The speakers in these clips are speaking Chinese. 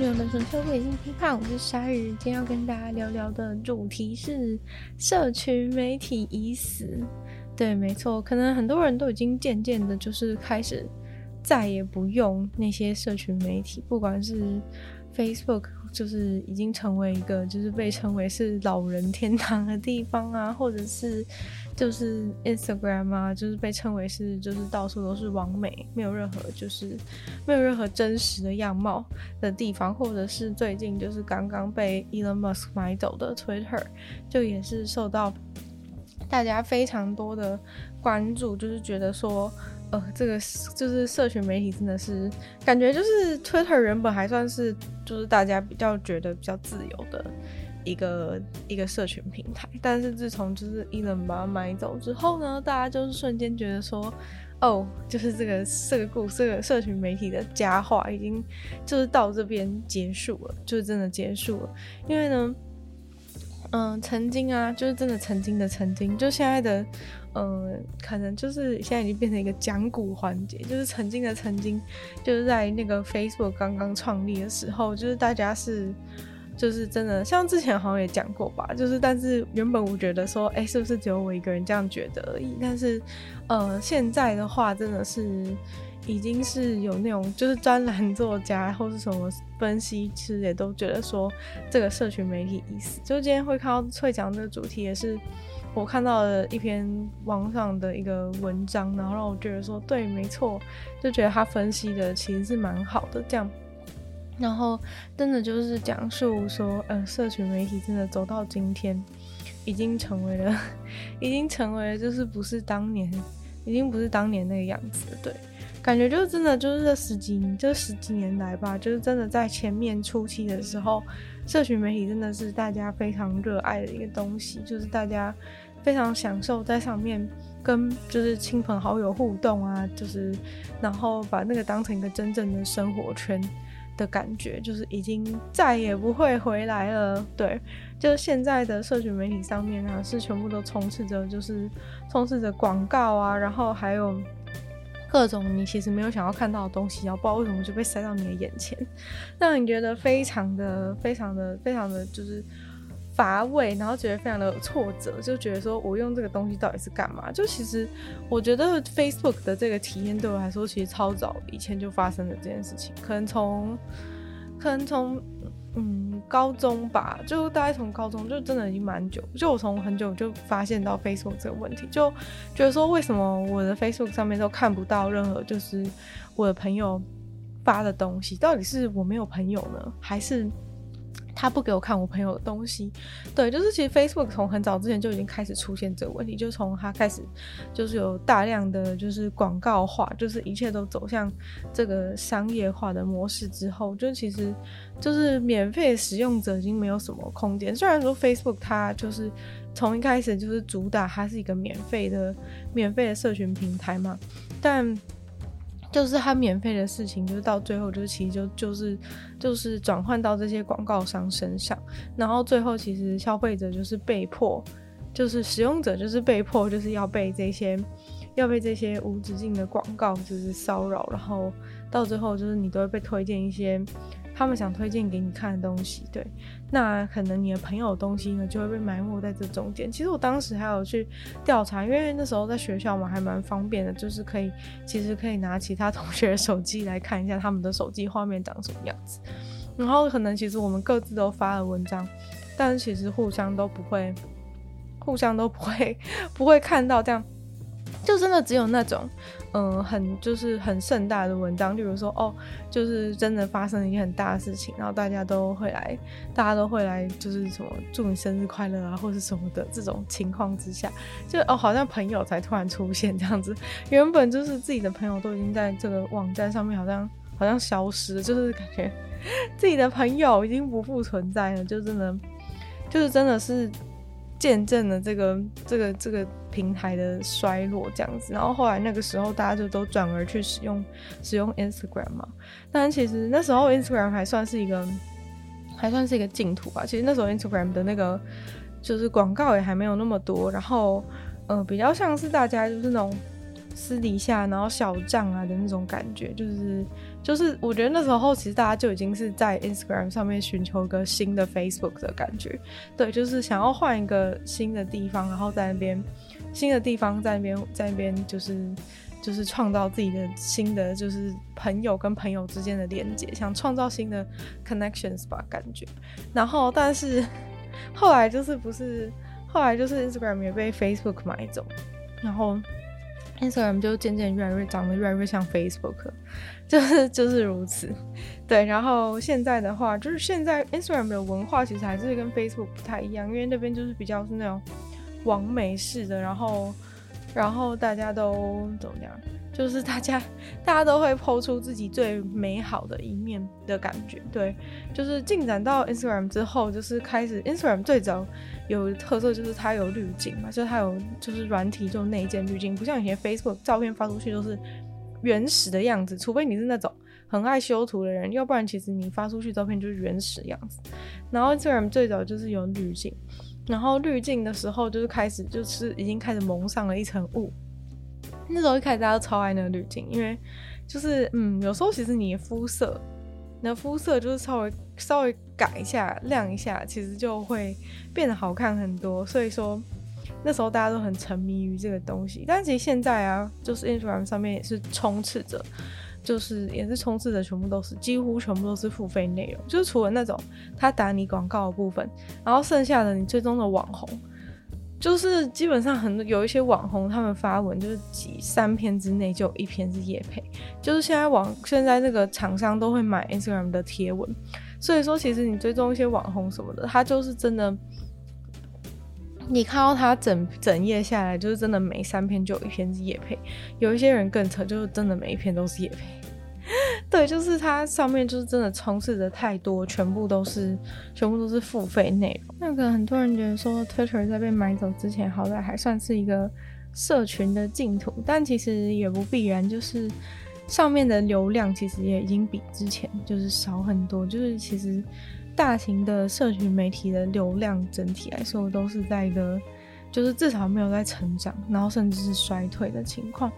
女友们纯粹理性批判，我是鲨鱼。今天要跟大家聊聊的主题是社群媒体已死。对，没错，可能很多人都已经渐渐的，就是开始再也不用那些社群媒体，不管是 Facebook。就是已经成为一个，就是被称为是老人天堂的地方啊，或者是就是 Instagram 啊，就是被称为是就是到处都是网美，没有任何就是没有任何真实的样貌的地方，或者是最近就是刚刚被 Elon Musk 买走的 Twitter，就也是受到大家非常多的关注，就是觉得说。呃，这个就是社群媒体，真的是感觉就是 Twitter 原本还算是就是大家比较觉得比较自由的一个一个社群平台，但是自从就是 Elon 把它买走之后呢，大家就是瞬间觉得说，哦，就是这个这个故，这个社群媒体的佳话已经就是到这边结束了，就是真的结束了，因为呢，嗯、曾经啊，就是真的曾经的曾经，就现在的。嗯，可能就是现在已经变成一个讲古环节，就是曾经的曾经，就是在那个 Facebook 刚刚创立的时候，就是大家是，就是真的，像之前好像也讲过吧，就是但是原本我觉得说，哎、是不是只有我一个人这样觉得而已？但是，呃，现在的话真的是已经是有那种就是专栏作家或是什么分析，其实也都觉得说这个社群媒体意思。就今天会看到会讲这个主题也是。我看到了一篇网上的一个文章，然后让我觉得说，对，没错，就觉得他分析的其实是蛮好的，这样，然后真的就是讲述说，呃，社群媒体真的走到今天，已经成为了，已经成为了，就是不是当年，已经不是当年那个样子，对，感觉就是真的就是这十几，这十几年来吧，就是真的在前面初期的时候。社群媒体真的是大家非常热爱的一个东西，就是大家非常享受在上面跟就是亲朋好友互动啊，就是然后把那个当成一个真正的生活圈的感觉，就是已经再也不会回来了。对，就是现在的社群媒体上面啊，是全部都充斥着就是充斥着广告啊，然后还有。各种你其实没有想要看到的东西，然后不知道为什么就被塞到你的眼前，让你觉得非常的、非常的、非常的就是乏味，然后觉得非常的挫折，就觉得说我用这个东西到底是干嘛？就其实我觉得 Facebook 的这个体验对我来说，其实超早以前就发生了这件事情，可能从，可能从。嗯，高中吧，就大概从高中就真的已经蛮久，就我从很久就发现到 Facebook 这个问题，就觉得说为什么我的 Facebook 上面都看不到任何就是我的朋友发的东西，到底是我没有朋友呢，还是？他不给我看我朋友的东西，对，就是其实 Facebook 从很早之前就已经开始出现这个问题，就从它开始就是有大量的就是广告化，就是一切都走向这个商业化的模式之后，就其实就是免费使用者已经没有什么空间。虽然说 Facebook 它就是从一开始就是主打它是一个免费的免费的社群平台嘛，但。就是他免费的事情，就是到最后，就是其实就就是就是转换到这些广告商身上，然后最后其实消费者就是被迫，就是使用者就是被迫，就是要被这些要被这些无止境的广告就是骚扰，然后到最后就是你都会被推荐一些。他们想推荐给你看的东西，对，那可能你的朋友东西呢，就会被埋没在这中间。其实我当时还有去调查，因为那时候在学校嘛，还蛮方便的，就是可以，其实可以拿其他同学的手机来看一下他们的手机画面长什么样子。然后可能其实我们各自都发了文章，但是其实互相都不会，互相都不会，不会看到这样。就真的只有那种，嗯、很就是很盛大的文章，例如说，哦，就是真的发生了一件很大的事情，然后大家都会来，大家都会来，就是什么祝你生日快乐啊，或是什么的这种情况之下，就哦，好像朋友才突然出现这样子，原本就是自己的朋友都已经在这个网站上面好像好像消失，就是感觉自己的朋友已经不复存在了，就真的就是真的是。见证了这个这个这个平台的衰落，这样子，然后后来那个时候大家就都转而去使用使用 Instagram 嘛。但其实那时候 Instagram 还算是一个还算是一个净土吧。其实那时候 Instagram 的那个就是广告也还没有那么多，然后呃比较像是大家就是那种私底下然后小账啊的那种感觉，就是就是我觉得那时候其实大家就已经是在 Instagram 上面寻求一个新的 Facebook 的感觉，对，就是想要换一个新的地方，然后在那边新的地方在那边在那边就是就是创造自己的新的就是朋友跟朋友之间的连接，想创造新的 connections 吧感觉，然后但是后来就是不是后来就是 Instagram 也被 Facebook 买走，然后。Instagram 就渐渐越来越长得越来越像 Facebook，就是就是如此。对，然后现在的话，就是现在 Instagram 的文化其实还是跟 Facebook 不太一样，因为那边就是比较是那种网美式的，然后然后大家都怎么样？就是大家，大家都会抛出自己最美好的一面的感觉，对，就是进展到 Instagram 之后，就是开始 Instagram 最早有特色就是它有滤镜嘛，就是它有就是软体就内建滤镜，不像以前 Facebook 照片发出去都是原始的样子，除非你是那种很爱修图的人，要不然其实你发出去照片就是原始的样子。然后 Instagram 最早就是有滤镜，然后滤镜的时候就是开始就是已经开始蒙上了一层雾。那时候一开始大家都超爱那个滤镜，因为就是嗯，有时候其实你的肤色，你的肤色就是稍微稍微改一下、亮一下，其实就会变得好看很多。所以说那时候大家都很沉迷于这个东西。但其实现在啊，就是 Instagram 上面也是充斥着，就是也是充斥着全部都是几乎全部都是付费内容，就是除了那种他打你广告的部分，然后剩下的你最终的网红。就是基本上很多有一些网红，他们发文就是几三篇之内就有一篇是业配，就是现在网现在那个厂商都会买 Instagram 的贴文，所以说其实你追踪一些网红什么的，他就是真的，你看到他整整页下来，就是真的每三篇就有一篇是业配，有一些人更扯，就是真的每一篇都是业配。对，就是它上面就是真的充斥着太多，全部都是全部都是付费内容。那个很多人觉得说，Twitter 在被买走之前，好歹还算是一个社群的净土，但其实也不必然，就是上面的流量其实也已经比之前就是少很多。就是其实大型的社群媒体的流量整体来说，都是在一个就是至少没有在成长，然后甚至是衰退的情况。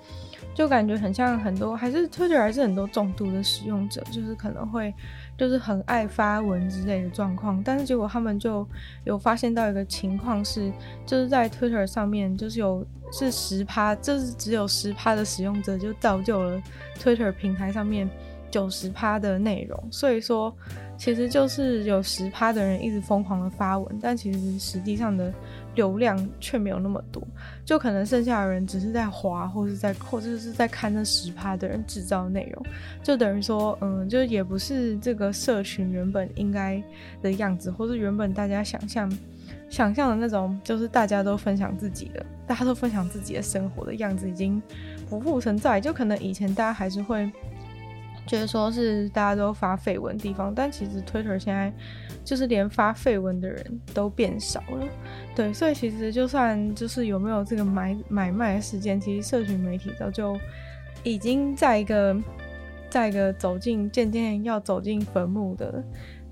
就感觉很像很多，还是 Twitter 还是很多重度的使用者，就是可能会就是很爱发文之类的状况，但是结果他们就有发现到一个情况是，就是在 Twitter 上面就是有是十趴，就是只有十趴的使用者就造就了 Twitter 平台上面九十趴的内容，所以说其实就是有十趴的人一直疯狂的发文，但其实实际上的。流量却没有那么多，就可能剩下的人只是在滑，或是在或者是在看那十趴的人制造内容，就等于说，嗯，就也不是这个社群原本应该的样子，或是原本大家想象想象的那种，就是大家都分享自己的，大家都分享自己的生活的样子，已经不复存在。就可能以前大家还是会。觉得说是大家都发绯闻地方，但其实 Twitter 现在就是连发绯闻的人都变少了，对，所以其实就算就是有没有这个买买卖的事件，其实社群媒体早就已经在一个在一个走进渐渐要走进坟墓的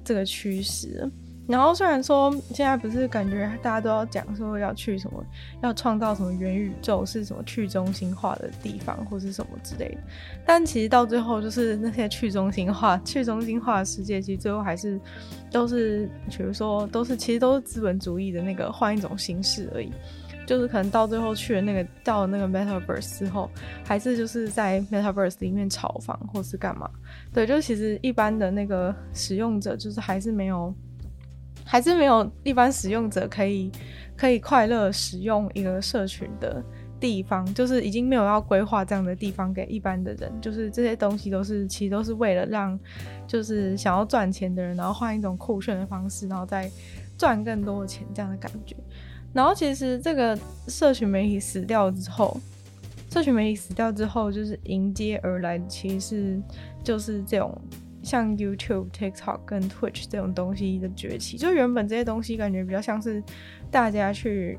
这个趋势。然后虽然说现在不是感觉大家都要讲说要去什么，要创造什么元宇宙是什么去中心化的地方或是什么之类的，但其实到最后就是那些去中心化、去中心化的世界，其实最后还是都是，比如说都是其实都是资本主义的那个换一种形式而已，就是可能到最后去了那个到了那个 Metaverse 之后，还是就是在 Metaverse 里面炒房或是干嘛，对，就其实一般的那个使用者就是还是没有。还是没有一般使用者可以可以快乐使用一个社群的地方，就是已经没有要规划这样的地方给一般的人，就是这些东西都是其实都是为了让就是想要赚钱的人，然后换一种酷炫的方式，然后再赚更多的钱这样的感觉。然后其实这个社群媒体死掉之后，社群媒体死掉之后，就是迎接而来其实是就是这种。像 YouTube、TikTok 跟 Twitch 这种东西的崛起，就原本这些东西感觉比较像是大家去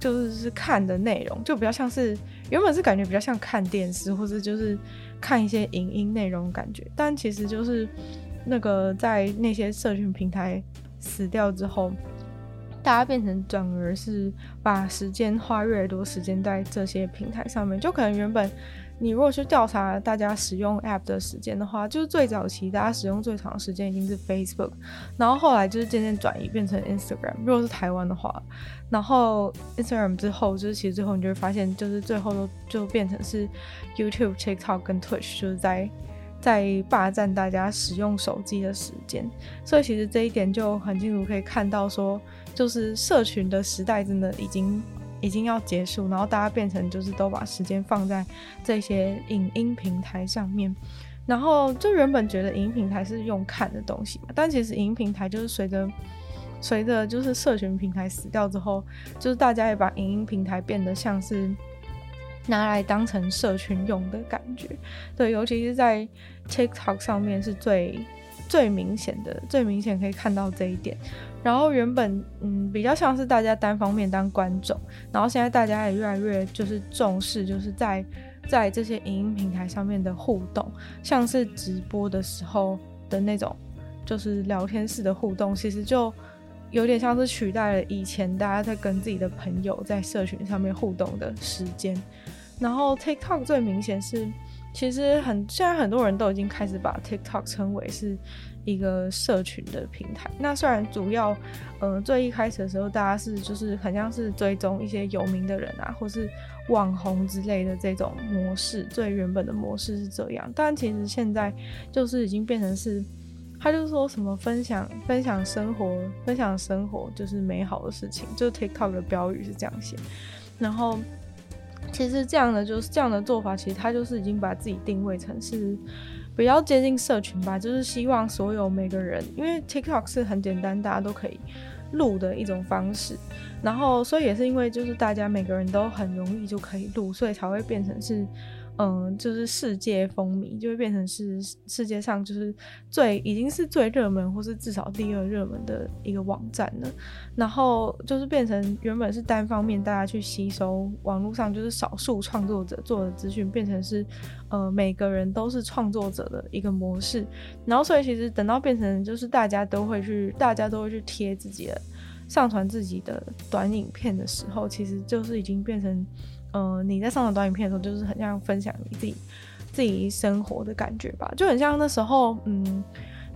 就是是看的内容，就比较像是原本是感觉比较像看电视或者就是看一些影音内容的感觉，但其实就是那个在那些社群平台死掉之后，大家变成转而是把时间花越来越多时间在这些平台上面，就可能原本你如果去调查大家使用 App 的时间的话，就是最早期大家使用最长的时间已经是 Facebook，然后后来就是渐渐转移变成 Instagram。如果是台湾的话，然后 Instagram 之后，就是其实最后你就会发现，就是最后都就变成是 YouTube、TikTok 跟 Twitch，就是在。在霸占大家使用手机的时间，所以其实这一点就很清楚可以看到，说就是社群的时代真的已经已经要结束，然后大家变成就是都把时间放在这些影音平台上面，然后就原本觉得影音平台是用看的东西嘛，但其实影音平台就是随着随着就是社群平台死掉之后，就是大家也把影音平台变得像是。拿来当成社群用的感觉，对，尤其是在 TikTok 上面是最最明显的，最明显可以看到这一点。然后原本嗯比较像是大家单方面当观众，然后现在大家也越来越就是重视，就是在在这些影音平台上面的互动，像是直播的时候的那种，就是聊天式的互动，其实就有点像是取代了以前大家在跟自己的朋友在社群上面互动的时间。然后 TikTok 最明显是，其实很现在很多人都已经开始把 TikTok 称为是一个社群的平台。那虽然主要，呃，最一开始的时候，大家是就是很像是追踪一些有名的人啊，或是网红之类的这种模式，最原本的模式是这样。但其实现在就是已经变成是，他就说什么分享分享生活，分享生活就是美好的事情，就 TikTok 的标语是这样写，然后。其实这样的就是这样的做法，其实他就是已经把自己定位成是比较接近社群吧，就是希望所有每个人，因为 TikTok 是很简单，大家都可以录的一种方式，然后所以也是因为就是大家每个人都很容易就可以录，所以才会变成是。嗯，就是世界风靡，就会变成是世界上就是最已经是最热门，或是至少第二热门的一个网站了。然后就是变成原本是单方面大家去吸收网络上就是少数创作者做的资讯，变成是呃每个人都是创作者的一个模式。然后所以其实等到变成就是大家都会去，大家都会去贴自己的上传自己的短影片的时候，其实就是已经变成。呃，你在上传短影片的时候，就是很像分享你自己自己生活的感觉吧，就很像那时候，嗯，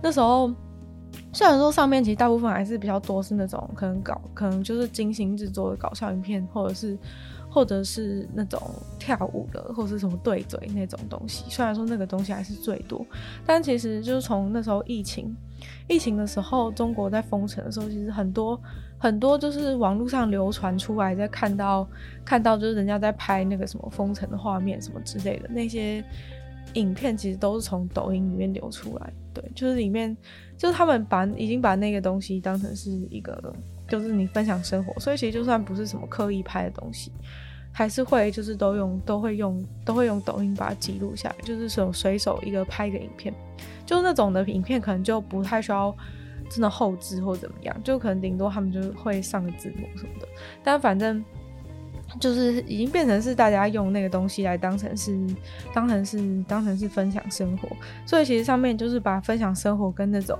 那时候虽然说上面其实大部分还是比较多是那种可能搞，可能就是精心制作的搞笑影片，或者是或者是那种跳舞的，或者是什么对嘴那种东西。虽然说那个东西还是最多，但其实就是从那时候疫情疫情的时候，中国在封城的时候，其实很多。很多就是网络上流传出来，在看到看到就是人家在拍那个什么封城的画面什么之类的那些影片，其实都是从抖音里面流出来。对，就是里面就是他们把已经把那个东西当成是一个，就是你分享生活，所以其实就算不是什么刻意拍的东西，还是会就是都用都会用都会用抖音把它记录下来，就是手随手一个拍一个影片，就是那种的影片可能就不太需要。真的后置或怎么样，就可能顶多他们就会上个字幕什么的，但反正就是已经变成是大家用那个东西来当成是当成是当成是分享生活，所以其实上面就是把分享生活跟那种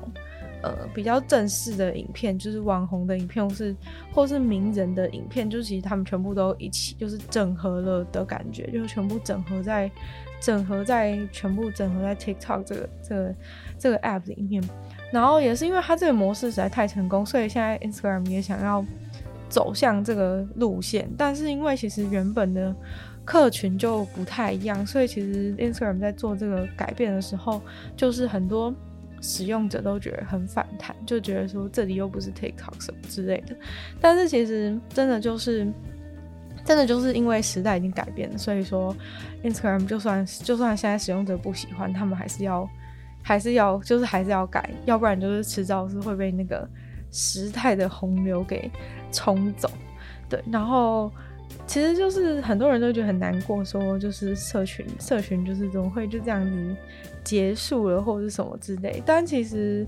呃比较正式的影片，就是网红的影片或是或是名人的影片，就其实他们全部都一起就是整合了的感觉，就全部整合在整合在全部整合在 TikTok 这个这个这个 app 里面。然后也是因为它这个模式实在太成功，所以现在 Instagram 也想要走向这个路线。但是因为其实原本的客群就不太一样，所以其实 Instagram 在做这个改变的时候，就是很多使用者都觉得很反弹，就觉得说这里又不是 TikTok 什么之类的。但是其实真的就是真的就是因为时代已经改变了，所以说 Instagram 就算就算现在使用者不喜欢，他们还是要。还是要，就是还是要改，要不然就是迟早是会被那个时态的洪流给冲走。对，然后其实就是很多人都觉得很难过，说就是社群，社群就是怎么会就这样子结束了，或者是什么之类。但其实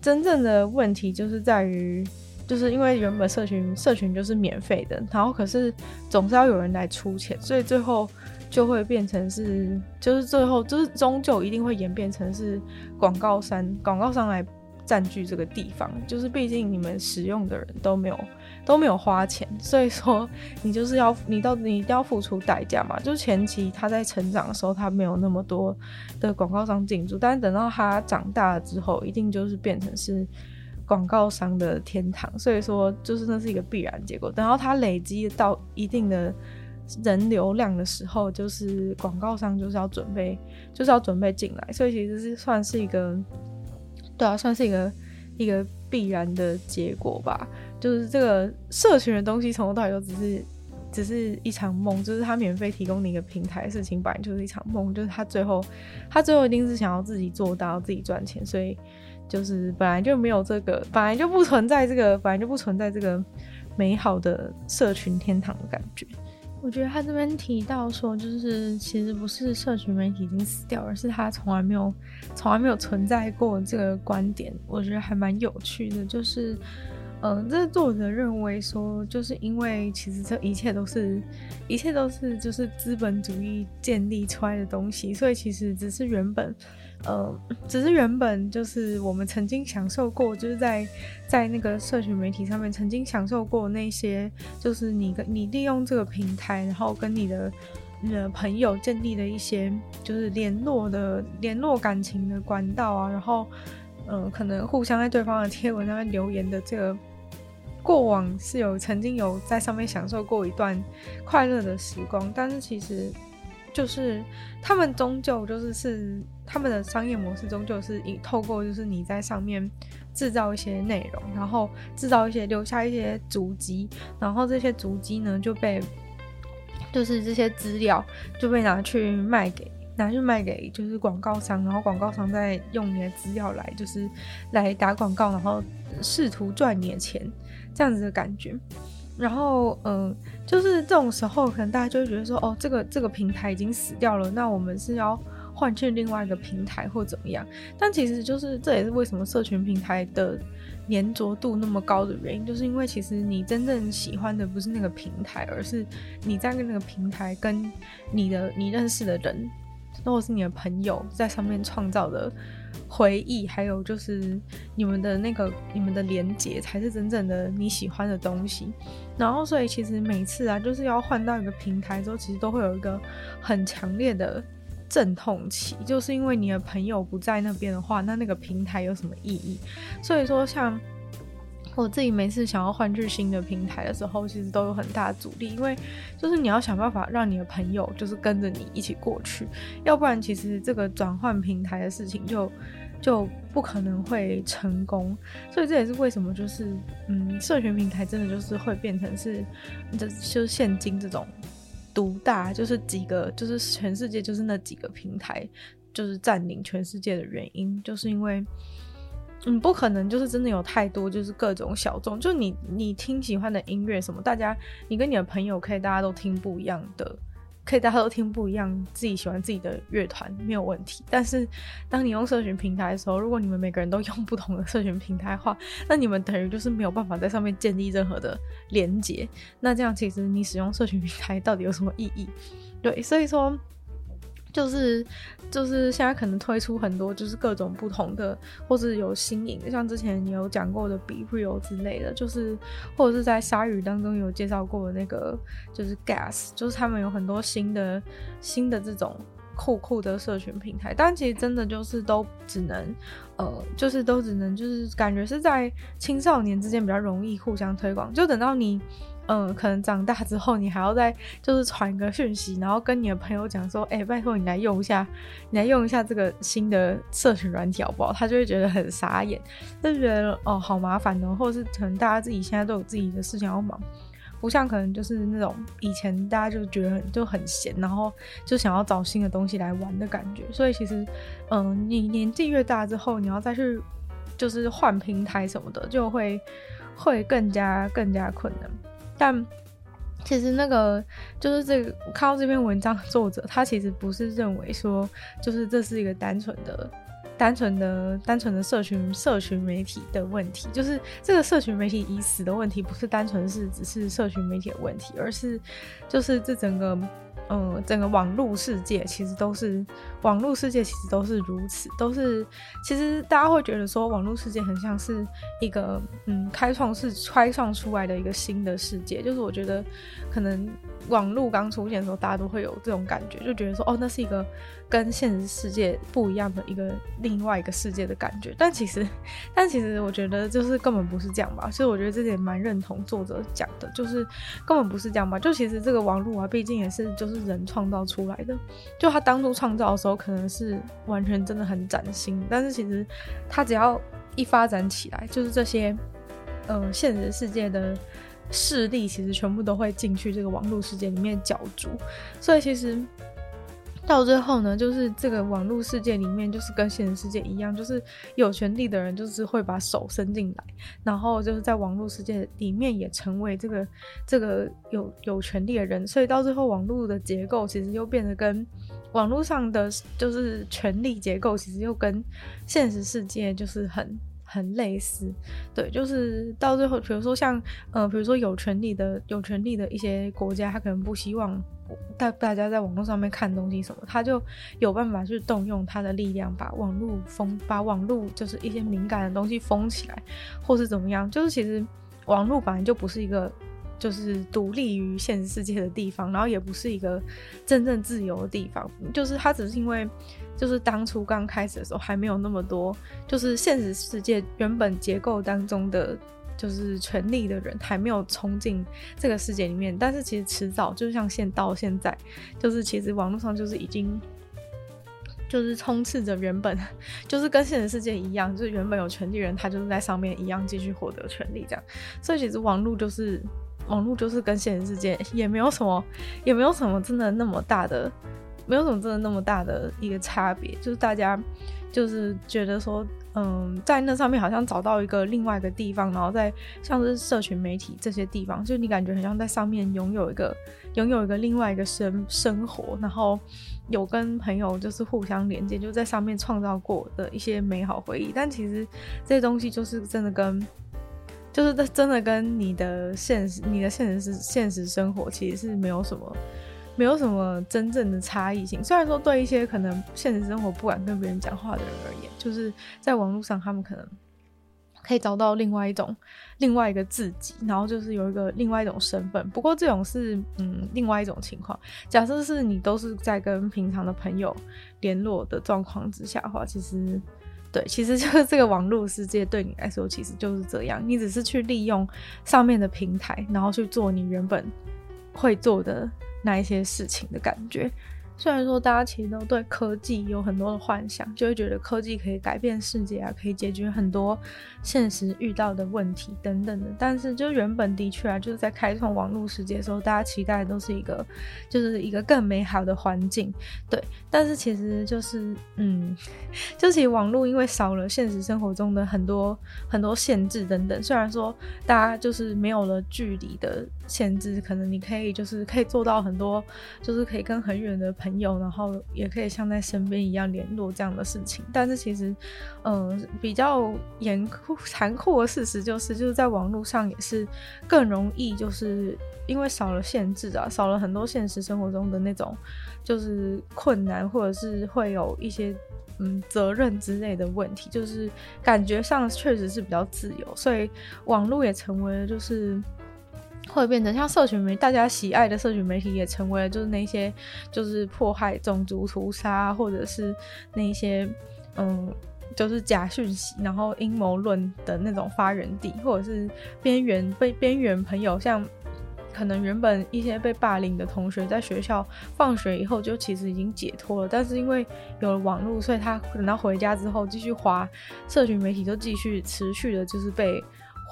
真正的问题就是在于，就是因为原本社群，社群就是免费的，然后可是总是要有人来出钱，所以最后。就会变成是，就是最后就是终究一定会演变成是广告商，广告商来占据这个地方，就是毕竟你们使用的人都没有都没有花钱，所以说你就是要你到你一定要付出代价嘛。就是前期他在成长的时候，他没有那么多的广告商进驻，但是等到他长大了之后，一定就是变成是广告商的天堂。所以说，就是那是一个必然结果。等到他累积到一定的人流量的时候，就是广告商就是要准备就是要准备进来，所以其实是算是一个。对啊，算是一个一个必然的结果吧。就是这个社群的东西，从头到尾都只是只是一场梦。就是他免费提供你一个平台，事情本来就是一场梦。就是他最后，他最后一定是想要自己做到，自己赚钱。所以就是本来就没有这个，本来就不存在这个，本来就不存在这个美好的社群天堂的感觉。我觉得他这边提到说，就是其实不是社群媒体已经死掉，而是他从来没有、从来没有存在过这个观点，我觉得还蛮有趣的。就是，嗯、这作者认为说，就是因为其实这一切都是、一切都是就是资本主义建立出来的东西，所以其实只是原本。呃，只是原本就是我们曾经享受过，就是在在那个社群媒体上面曾经享受过那些，就是你跟你利用这个平台，然后跟你的呃朋友建立的一些就是联络的联络感情的管道啊，然后、呃，可能互相在对方的贴文上面留言的这个过往是有曾经有在上面享受过一段快乐的时光，但是其实。就是他们终究就是是他们的商业模式终究是以透过就是你在上面制造一些内容，然后制造一些留下一些足迹，然后这些足迹呢就被就是这些资料就被拿去卖给拿去卖给就是广告商，然后广告商再用你的资料来就是来打广告，然后试图赚你的钱，这样子的感觉。然后，嗯，就是这种时候，可能大家就会觉得说，哦，这个这个平台已经死掉了，那我们是要换去另外一个平台或怎么样？但其实就是这也是为什么社群平台的粘着度那么高的原因，就是因为其实你真正喜欢的不是那个平台，而是你在那个平台跟你的你认识的人，或者是你的朋友在上面创造的。回忆，还有就是你们的那个你们的连接，才是真正的你喜欢的东西。然后，所以其实每次啊，就是要换到一个平台之后，其实都会有一个很强烈的阵痛期，就是因为你的朋友不在那边的话，那那个平台有什么意义？所以说，像。我自己每次想要换去新的平台的时候，其实都有很大的阻力，因为就是你要想办法让你的朋友就是跟着你一起过去，要不然其实这个转换平台的事情就就不可能会成功。所以这也是为什么就是嗯，社群平台真的就是会变成是，这就是现今这种独大，就是几个就是全世界就是那几个平台就是占领全世界的原因，就是因为。嗯，不可能，就是真的有太多，就是各种小众，就你你听喜欢的音乐什么，大家你跟你的朋友可以大家都听不一样的，可以大家都听不一样自己喜欢自己的乐团没有问题。但是当你用社群平台的时候，如果你们每个人都用不同的社群平台的话，那你们等于就是没有办法在上面建立任何的连接。那这样其实你使用社群平台到底有什么意义？对，所以说。就是就是现在可能推出很多就是各种不同的，或是有新颖的，像之前有讲过的 BeReal 之类的，就是或者是在鲨鱼当中有介绍过的那个，就是 Gas，就是他们有很多新的新的这种酷酷的社群平台，但其实真的就是都只能呃，就是都只能就是感觉是在青少年之间比较容易互相推广，就等到你。嗯，可能长大之后，你还要再就是传个讯息，然后跟你的朋友讲说，哎、拜托你来用一下，你来用一下这个新的社群软体好不好？他就会觉得很傻眼，就觉得哦，好麻烦哦，或者是可能大家自己现在都有自己的事情要忙，不像可能就是那种以前大家就觉得就很闲，然后就想要找新的东西来玩的感觉。所以其实，嗯，你年纪越大之后，你要再去就是换平台什么的，就会会更加更加困难。但其实那个就是这个，我看到这篇文章的作者，他其实不是认为说，就是这是一个单纯的、单纯的、单纯的社群社群媒体的问题，就是这个社群媒体已死的问题，不是单纯是只是社群媒体的问题，而是就是这整个嗯，整个网络世界其实都是网络世界，其实都是如此，都是其实大家会觉得说，网络世界很像是一个嗯，开创是开创出来的一个新的世界，就是我觉得可能网络刚出现的时候，大家都会有这种感觉，就觉得说，哦，那是一个跟现实世界不一样的一个另外一个世界的感觉。但其实，但其实我觉得就是根本不是这样吧。所以我觉得这点蛮认同作者讲的，就是根本不是这样吧。就其实这个网络啊，毕竟也是就是。是人创造出来的，就他当初创造的时候，可能是完全真的很崭新，但是其实他只要一发展起来，就是这些，嗯、呃，现实世界的势力，其实全部都会进去这个网络世界里面角逐，所以其实。到最后呢，就是这个网络世界里面，就是跟现实世界一样，就是有权力的人就是会把手伸进来，然后就是在网络世界里面也成为这个这个有有权力的人，所以到最后网络的结构其实又变得跟网络上的就是权力结构其实又跟现实世界就是很。很类似，对，就是到最后，比如说像，呃，比如说有权利的、有权利的一些国家，他可能不希望大大家在网络上面看东西什么，他就有办法去动用他的力量，把网络封，把网络就是一些敏感的东西封起来，或是怎么样。就是其实网络本来就不是一个就是独立于现实世界的地方，然后也不是一个真正自由的地方，就是它只是因为。就是当初刚开始的时候还没有那么多，就是现实世界原本结构当中的就是权力的人还没有冲进这个世界里面，但是其实迟早就像现到现在，就是其实网络上就是已经就是充斥着原本就是跟现实世界一样，就是原本有权力人他就是在上面一样继续获得权力这样，所以其实网络就是网络就是跟现实世界也没有什么也没有什么真的那么大的。没有什么真的那么大的一个差别，就是大家就是觉得说，嗯，在那上面好像找到一个另外一个地方，然后在像是社群媒体这些地方，就你感觉很像在上面拥有一个拥有一个另外一个生生活，然后有跟朋友就是互相连接，就在上面创造过的一些美好回忆。但其实这些东西就是真的跟，就是真的跟你的现实、你的现实是现实生活其实是没有什么。没有什么真正的差异性，虽然说对一些可能现实生活不敢跟别人讲话的人而言，就是在网络上他们可能可以找到另外一种、另外一个自己，然后就是有一个另外一种身份。不过这种是嗯另外一种情况。假设是你都是在跟平常的朋友联络的状况之下的话，其实对，其实就是这个网络世界对你来说其实就是这样，你只是去利用上面的平台，然后去做你原本会做的。那一些事情的感觉。虽然说大家其实都对科技有很多的幻想，就会觉得科技可以改变世界啊，可以解决很多现实遇到的问题等等的。但是就原本的确啊，就是在开创网络世界的时候，大家期待都是一个，就是一个更美好的环境。对，但是其实就是，嗯，就其实网络因为少了现实生活中的很多很多限制等等。虽然说大家就是没有了距离的限制，可能你可以就是可以做到很多，就是可以跟很远的朋友。然后也可以像在身边一样联络这样的事情，但是其实，嗯、比较严酷、残酷的事实就是，就是在网络上也是更容易，就是因为少了限制啊，少了很多现实生活中的那种就是困难，或者是会有一些嗯责任之类的问题，就是感觉上确实是比较自由，所以网络也成为了就是。会变成像社群媒，大家喜爱的社群媒体也成为了就是那些就是迫害种族屠杀，或者是那些嗯就是假讯息，然后阴谋论的那种发源地，或者是边缘被边缘朋友，像可能原本一些被霸凌的同学，在学校放学以后就其实已经解脱了，但是因为有了网络，所以他等到回家之后继续滑社群媒体，就继续持续的就是被。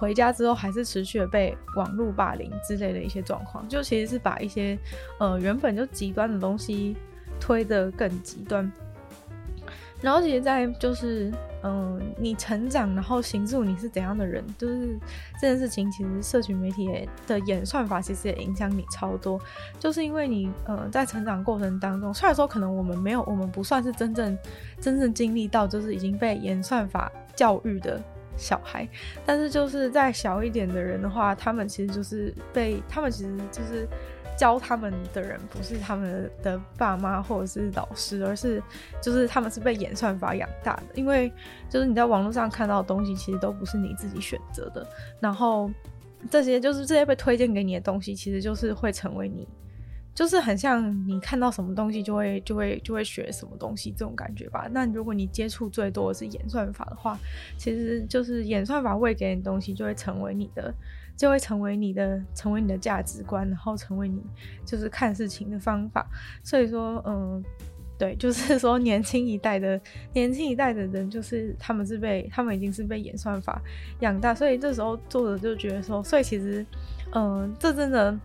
回家之后还是持续的被网络霸凌之类的一些状况，就其实是把一些呃原本就极端的东西推得更极端。然后其实，在就是嗯、你成长，然后形塑你是怎样的人，就是这件事情，其实社群媒体的演算法其实也影响你超多。就是因为你呃在成长过程当中，虽然说可能我们没有，我们不算是真正真正经历到，就是已经被演算法教育的。小孩，但是就是再小一点的人的话，他们其实就是被他们其实就是教他们的人不是他们的爸妈或者是老师，而是就是他们是被演算法养大的。因为就是你在网络上看到的东西，其实都不是你自己选择的。然后这些就是这些被推荐给你的东西，其实就是会成为你。就是很像你看到什么东西就会就会就会学什么东西这种感觉吧。那如果你接触最多的是演算法的话，其实就是演算法喂给你东西就会成为你的，就会成为你的，成为你的价值观，然后成为你就是看事情的方法。所以说，嗯，对，就是说年轻一代的年轻一代的人，就是他们是被他们已经是被演算法养大，所以这时候作者就觉得说，所以其实，嗯，这真的。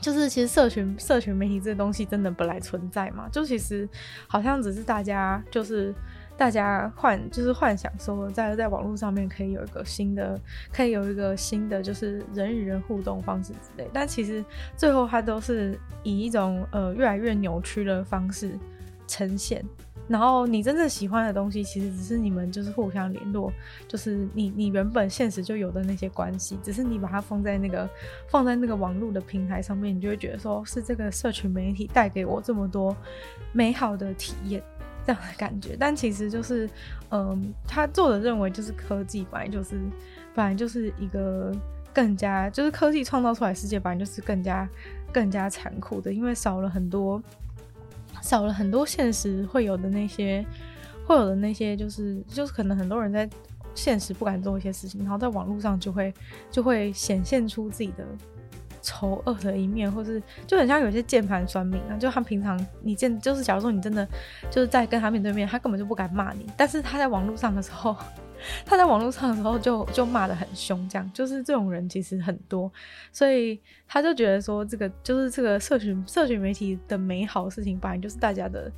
就是其实社群社群媒体这东西真的本来存在嘛？就其实好像只是大家就是大家幻就是幻想说在在网络上面可以有一个新的可以有一个新的就是人与人互动方式之类，但其实最后它都是以一种呃越来越扭曲的方式呈现。然后你真正喜欢的东西，其实只是你们就是互相联络，就是你你原本现实就有的那些关系，只是你把它放在那个放在那个网络的平台上面，你就会觉得说是这个社群媒体带给我这么多美好的体验这样的感觉。但其实就是，嗯，他作者认为就是科技本来就是本来就是一个更加就是科技创造出来世界本来就是更加更加残酷的，因为少了很多。少了很多现实会有的那些，会有的那些，就是就是可能很多人在现实不敢做一些事情，然后在网络上就会就会显现出自己的丑恶的一面，或是就很像有些键盘酸民啊，就他平常你见就是假如说你真的就是在跟他面对面，他根本就不敢骂你，但是他在网络上的时候。他在网络上的时候就就骂得很凶，这样就是这种人其实很多，所以他就觉得说这个就是这个社群社群媒体的美好事情，本来就是大家的。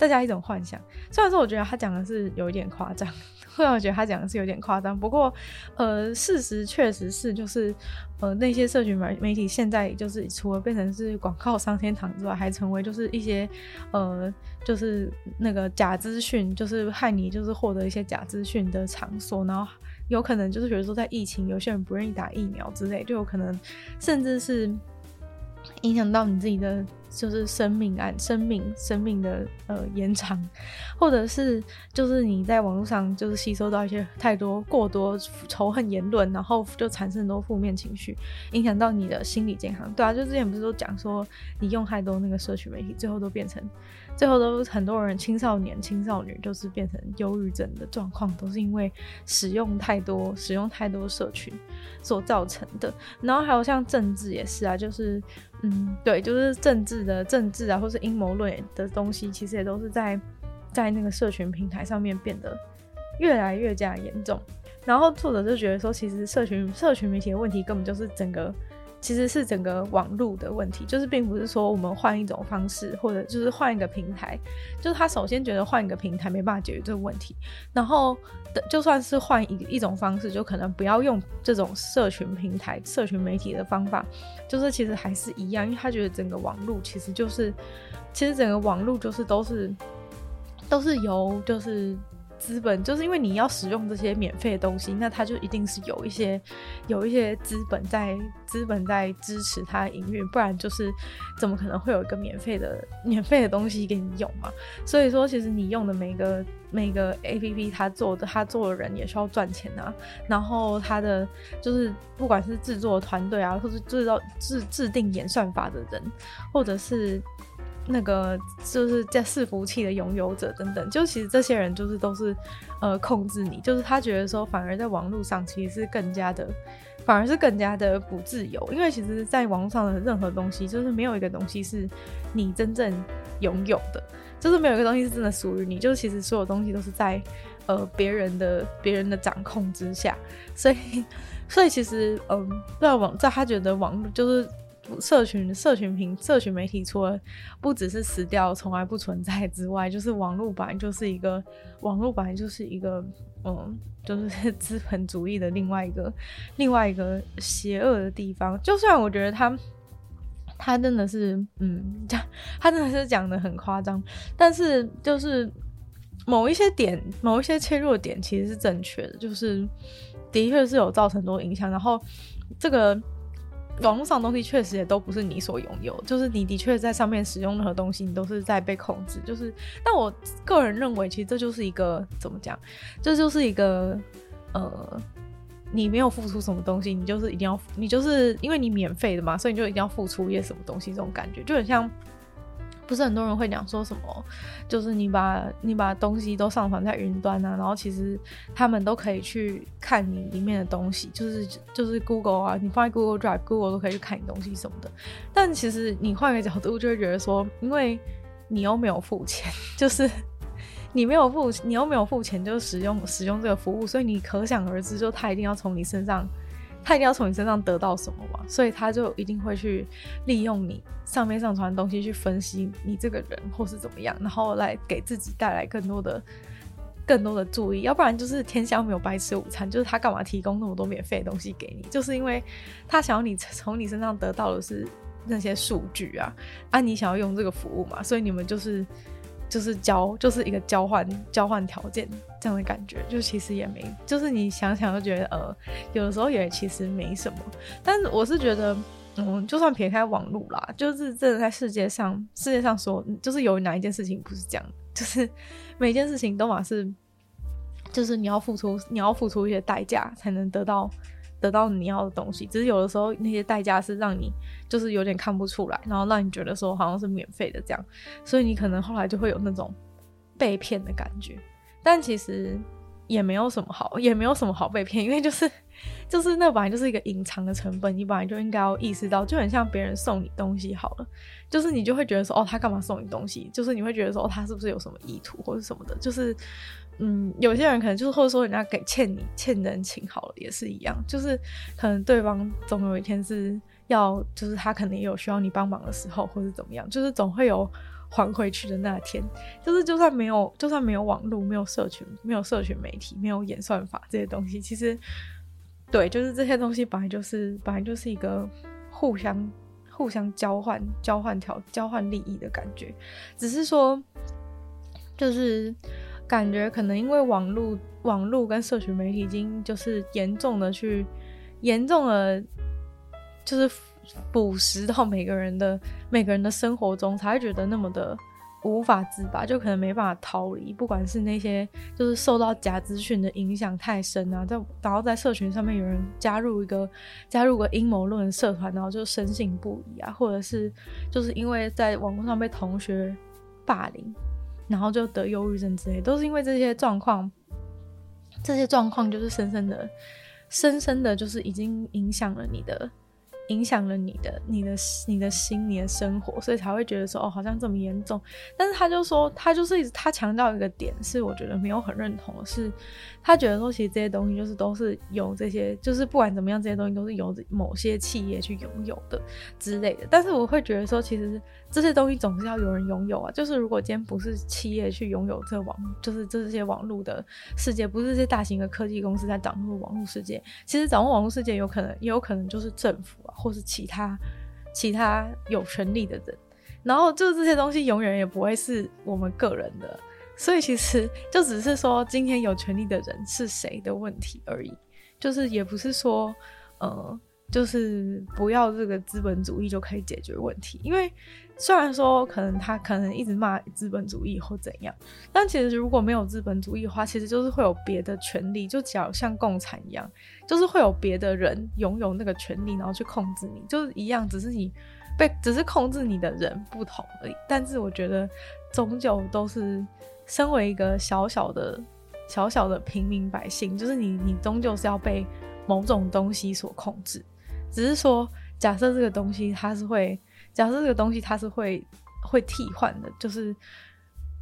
大家一种幻想，虽然说我觉得他讲的是有一点夸张，虽然我觉得他讲的是有点夸张，不过，呃，事实确实是就是，呃，那些社群媒媒体现在就是除了变成是广告商天堂之外，还成为就是一些，呃，就是那个假资讯，就是害你就是获得一些假资讯的场所，然后有可能就是比如说在疫情，有些人不愿意打疫苗之类，就有可能甚至是。影响到你自己的就是生命啊，生命生命的呃延长，或者是就是你在网络上就是吸收到一些太多过多仇恨言论，然后就产生很多负面情绪，影响到你的心理健康。对啊，就之前不是都讲说你用太多那个社群媒体，最后都变成。最后都很多人青少年、青少女就是变成忧郁症的状况，都是因为使用太多、使用太多社群所造成的。然后还有像政治也是啊，就是嗯，对，就是政治的政治啊，或是阴谋论的东西，其实也都是在在那个社群平台上面变得越来越加严重。然后作者就觉得说，其实社群社群媒体的问题根本就是整个。其实是整个网络的问题，就是并不是说我们换一种方式，或者就是换一个平台，就是他首先觉得换一个平台没办法解决这个问题，然后就算是换一一种方式，就可能不要用这种社群平台、社群媒体的方法，就是其实还是一样，因为他觉得整个网络其实就是，其实整个网络就是都是都是由就是。资本就是因为你要使用这些免费的东西，那它就一定是有一些有一些资本在资本在支持它营运，不然就是怎么可能会有一个免费的免费的东西给你用嘛？所以说，其实你用的每个每个 APP，它做的它做的人也需要赚钱啊。然后它的就是不管是制作团队啊，或是制造制制定演算法的人，或者是。那个就是在伺服器的拥有者等等，就其实这些人就是都是呃控制你，就是他觉得说反而在网络上其实是更加的，反而是更加的不自由，因为其实在网络上的任何东西，就是没有一个东西是你真正拥有的，就是没有一个东西是真的属于你，就是其实所有东西都是在呃别人的别人的掌控之下，所以 所以其实嗯在网在他觉得网络就是。社群、社群平、社群媒体，除了不只是死掉、从来不存在之外，就是网络本来就是一个网络本来就是一个，嗯，就是 资本主义的另外一个、另外一个邪恶的地方。就算我觉得他，他真的是，嗯，讲 他真的是讲的很夸张，但是就是某一些点、某一些切入点其实是正确的，就是的确是有造成很多影响。然后这个。网络上的东西确实也都不是你所拥有，就是你的确在上面使用任何东西，你都是在被控制。就是，但我个人认为，其实这就是一个怎么讲？这就是一个呃，你没有付出什么东西，你就是一定要，你就是因为你免费的嘛，所以你就一定要付出一些什么东西，这种感觉就很像。不是很多人会讲说什么，就是你把你把东西都上传在云端啊，然后其实他们都可以去看你里面的东西，就是就是 Google 啊，你放在 Google Drive，Google 都可以去看你东西什么的。但其实你换个角度就会觉得说，因为你又没有付钱，就是你没有付，你又没有付钱就使用使用这个服务，所以你可想而知，就他一定要从你身上。他一定要从你身上得到什么嘛，所以他就一定会去利用你上面上传的东西去分析你这个人或是怎么样，然后来给自己带来更多的、更多的注意。要不然就是天下没有白吃午餐，就是他干嘛提供那么多免费的东西给你？就是因为他想要你从你身上得到的是那些数据啊，啊，你想要用这个服务嘛，所以你们就是。就是交，就是一个交换交换条件这样的感觉，就其实也没，就是你想想就觉得，呃，有的时候也其实没什么。但是我是觉得，嗯，就算撇开网络啦，就是真的在世界上，世界上说，就是有哪一件事情不是这样，就是每件事情都嘛是，就是你要付出，你要付出一些代价才能得到。得到你要的东西，只是有的时候那些代价是让你就是有点看不出来，然后让你觉得说好像是免费的这样，所以你可能后来就会有那种被骗的感觉。但其实也没有什么好，也没有什么好被骗，因为就是就是那本来就是一个隐藏的成本，你本来就应该要意识到，就很像别人送你东西好了，就是你就会觉得说哦，他干嘛送你东西？就是你会觉得说，他是不是有什么意图或者什么的？就是。嗯，有些人可能就是，或者说人家给欠你欠人情好了，也是一样，就是可能对方总有一天是要，就是他可能也有需要你帮忙的时候，或是怎么样，就是总会有还回去的那天。就是就算没有，就算没有网络，没有社群，没有社群媒体，没有演算法这些东西，其实对，就是这些东西本来就是本来就是一个互相互相交换、交换条、交换利益的感觉，只是说就是。感觉可能因为网络、网络跟社群媒体已经就是严重的去严重的，就是腐蚀到每个人的每个人的生活中，才会觉得那么的无法自拔，就可能没办法逃离。不管是那些就是受到假资讯的影响太深啊，在然后在社群上面有人加入一个加入个阴谋论社团，然后就深信不疑啊，或者是就是因为在网络上被同学霸凌。然后就得忧郁症之类，都是因为这些状况，这些状况就是深深的、深深的，就是已经影响了你的。影响了你的、你的、你的心、你的生活，所以才会觉得说哦，好像这么严重。但是他就说，他就是他强调一个点，是我觉得没有很认同的是，他觉得说其实这些东西就是都是由这些，就是不管怎么样，这些东西都是由某些企业去拥有的之类的。但是我会觉得说，其实这些东西总是要有人拥有啊。就是如果今天不是企业去拥有这网，就是这些网络的世界，不是这些大型的科技公司在掌握网络世界，其实掌握网络世界有可能也有可能就是政府啊。或是其他其他有权利的人，然后就是这些东西永远也不会是我们个人的，所以其实就只是说今天有权利的人是谁的问题而已，就是也不是说呃。就是不要这个资本主义就可以解决问题，因为虽然说可能他可能一直骂资本主义或怎样，但其实如果没有资本主义的话，其实就是会有别的权利，就假如像共产一样，就是会有别的人拥有那个权利，然后去控制你，就是一样，只是你被只是控制你的人不同而已。但是我觉得终究都是身为一个小小的小小的平民百姓，就是你你终究是要被某种东西所控制。只是说，假设这个东西它是会，假设这个东西它是会会替换的，就是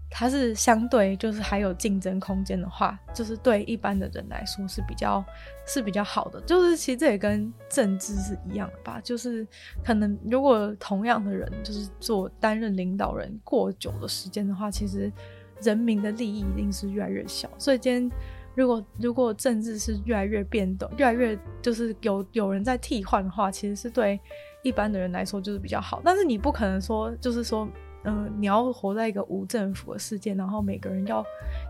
它是相对就是还有竞争空间的话，就是对一般的人来说是比较是比较好的。就是其实这也跟政治是一样的吧，就是可能如果同样的人就是做担任领导人过久的时间的话，其实人民的利益一定是越来越小。所以今天。如果如果政治是越来越变动，越来越就是有有人在替换的话，其实是对一般的人来说就是比较好。但是你不可能说，就是说，嗯、你要活在一个无政府的世界，然后每个人要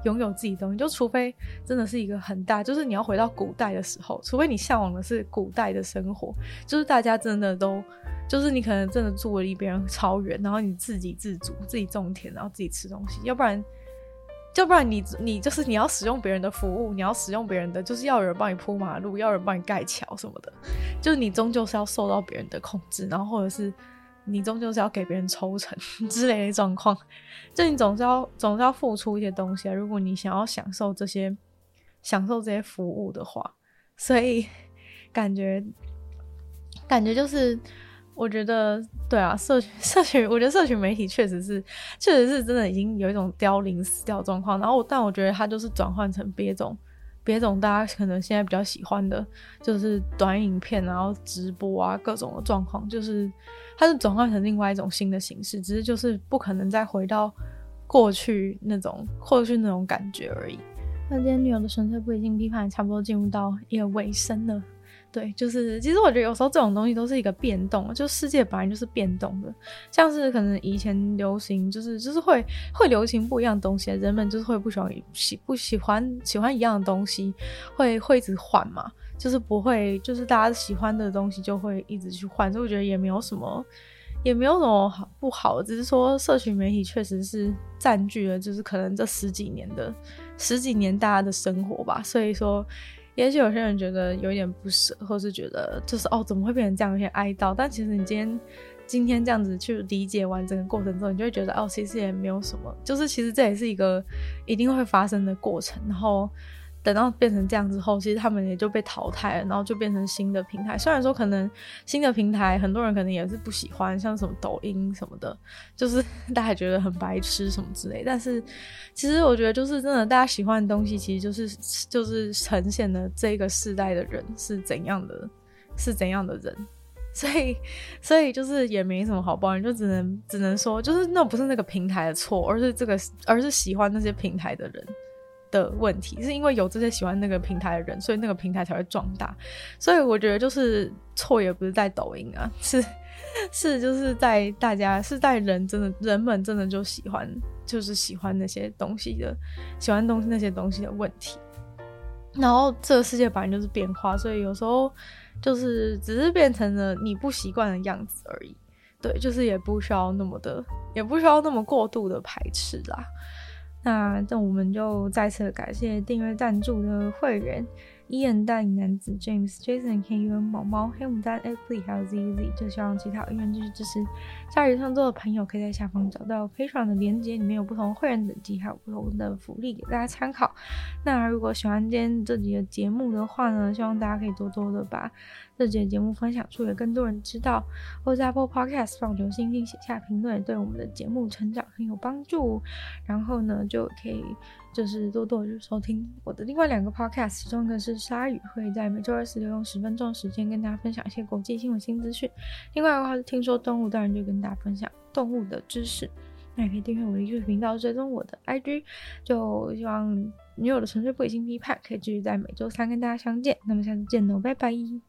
拥有自己东西，就除非真的是一个很大，就是你要回到古代的时候，除非你向往的是古代的生活，就是大家真的都，就是你可能真的住的离别人超远，然后你自给自足，自己种田，然后自己吃东西，要不然。要不然你你就是你要使用别人的服务，你要使用别人的，就是要有人帮你铺马路，要有人帮你盖桥什么的，就是你终究是要受到别人的控制，然后或者是你终究是要给别人抽成 之类的状况，就你总是要总是要付出一些东西啊。如果你想要享受这些享受这些服务的话，所以感觉感觉就是。我觉得对啊，社群社群，我觉得社群媒体确实是，确实是真的已经有一种凋零死掉状况。然后，但我觉得它就是转换成别种，别种大家可能现在比较喜欢的，就是短影片，然后直播啊，各种的状况，就是它是转换成另外一种新的形式，只是就是不可能再回到过去那种过去那种感觉而已。那今天女友的纯粹不理性批判也差不多进入到一个尾声了。对，就是其实我觉得有时候这种东西都是一个变动，就世界本来就是变动的，像是可能以前流行，就是就是会会流行不一样的东西，人们就是会不喜欢喜不喜欢喜欢一样的东西，会会一直换嘛，就是不会就是大家喜欢的东西就会一直去换，所以我觉得也没有什么也没有什么好不好，只是说社群媒体确实是占据了就是可能这十几年的十几年大家的生活吧，所以说。也许有些人觉得有点不舍，或是觉得就是哦，怎么会变成这样，有点哀悼。但其实你今天今天这样子去理解完整个过程之后，你就会觉得哦，其实也没有什么，就是其实这也是一个一定会发生的过程。然后。等到变成这样之后，其实他们也就被淘汰了，然后就变成新的平台。虽然说可能新的平台很多人可能也是不喜欢，像什么抖音什么的，就是 大家觉得很白痴什么之类。但是其实我觉得，就是真的，大家喜欢的东西，其实就是就是呈现了这个世代的人是怎样的，是怎样的人。所以所以就是也没什么好抱怨，就只能只能说，就是那不是那个平台的错，而是这个而是喜欢那些平台的人的问题，是因为有这些喜欢那个平台的人，所以那个平台才会壮大。所以我觉得就是错也不是在抖音啊，是是就是在大家是在人真的人们真的就喜欢就是喜欢那些东西的喜欢东西那些东西的问题。然后这个世界本来就是变化，所以有时候就是只是变成了你不习惯的样子而已。对，就是也不需要那么的，也不需要那么过度的排斥啦。那这我们就再次感谢订阅赞助的会员。伊恩、大龄男子 James、Jason、KU、毛猫、黑牡丹、Apple 还有 ZZ，就希望其他愿意继续支持鲨鱼创作的朋友，可以在下方找到 Page 的链接，里面有不同会员等级，还有不同的福利给大家参考。那如果喜欢今天这集的节目的话呢，希望大家可以多多的把这集节目分享出，给更多人知道。或者 Apple Podcast 放留星星、写下评论，对我们的节目成长很有帮助。然后呢，就可以。就是多多就收听我的另外两个 podcast，其中一个是鲨鱼，会在每周二、四、六用十分钟的时间跟大家分享一些国际新闻新资讯。另外的话是听说动物，当然就跟大家分享动物的知识。那也可以订阅我的 YouTube 频道，追踪我的 IG。就希望女友的纯粹不理性批判可以继续在每周三跟大家相见。那么下次见喽，拜拜。